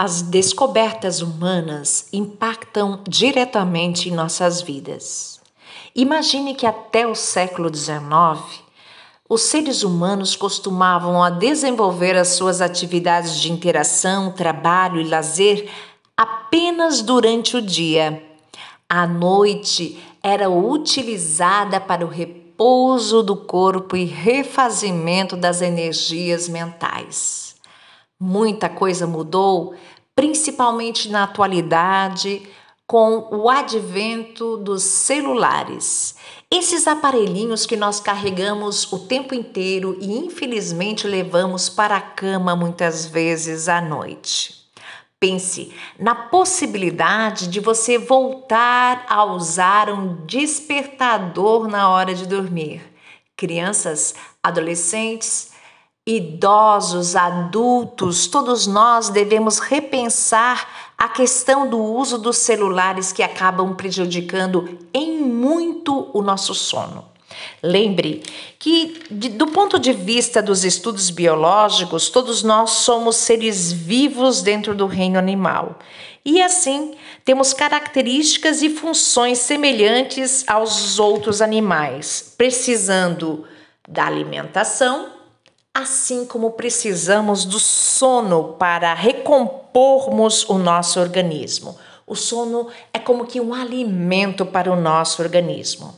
As descobertas humanas impactam diretamente em nossas vidas. Imagine que até o século XIX, os seres humanos costumavam a desenvolver as suas atividades de interação, trabalho e lazer apenas durante o dia. A noite era utilizada para o repouso do corpo e refazimento das energias mentais. Muita coisa mudou, principalmente na atualidade, com o advento dos celulares. Esses aparelhinhos que nós carregamos o tempo inteiro e infelizmente levamos para a cama muitas vezes à noite. Pense na possibilidade de você voltar a usar um despertador na hora de dormir. Crianças, adolescentes, idosos, adultos, todos nós devemos repensar a questão do uso dos celulares que acabam prejudicando em muito o nosso sono. Lembre que, de, do ponto de vista dos estudos biológicos, todos nós somos seres vivos dentro do reino animal. E assim, temos características e funções semelhantes aos outros animais, precisando da alimentação, assim como precisamos do sono para recompormos o nosso organismo. O sono é como que um alimento para o nosso organismo.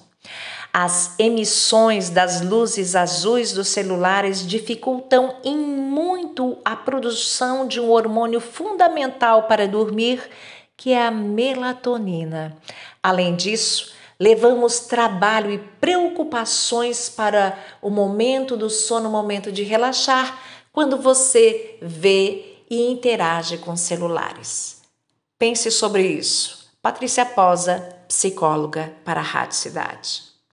As emissões das luzes azuis dos celulares dificultam em muito a produção de um hormônio fundamental para dormir, que é a melatonina. Além disso, levamos trabalho e preocupações para o momento do sono, momento de relaxar, quando você vê e interage com celulares. Pense sobre isso. Patrícia Posa, psicóloga para a Rádio Cidade.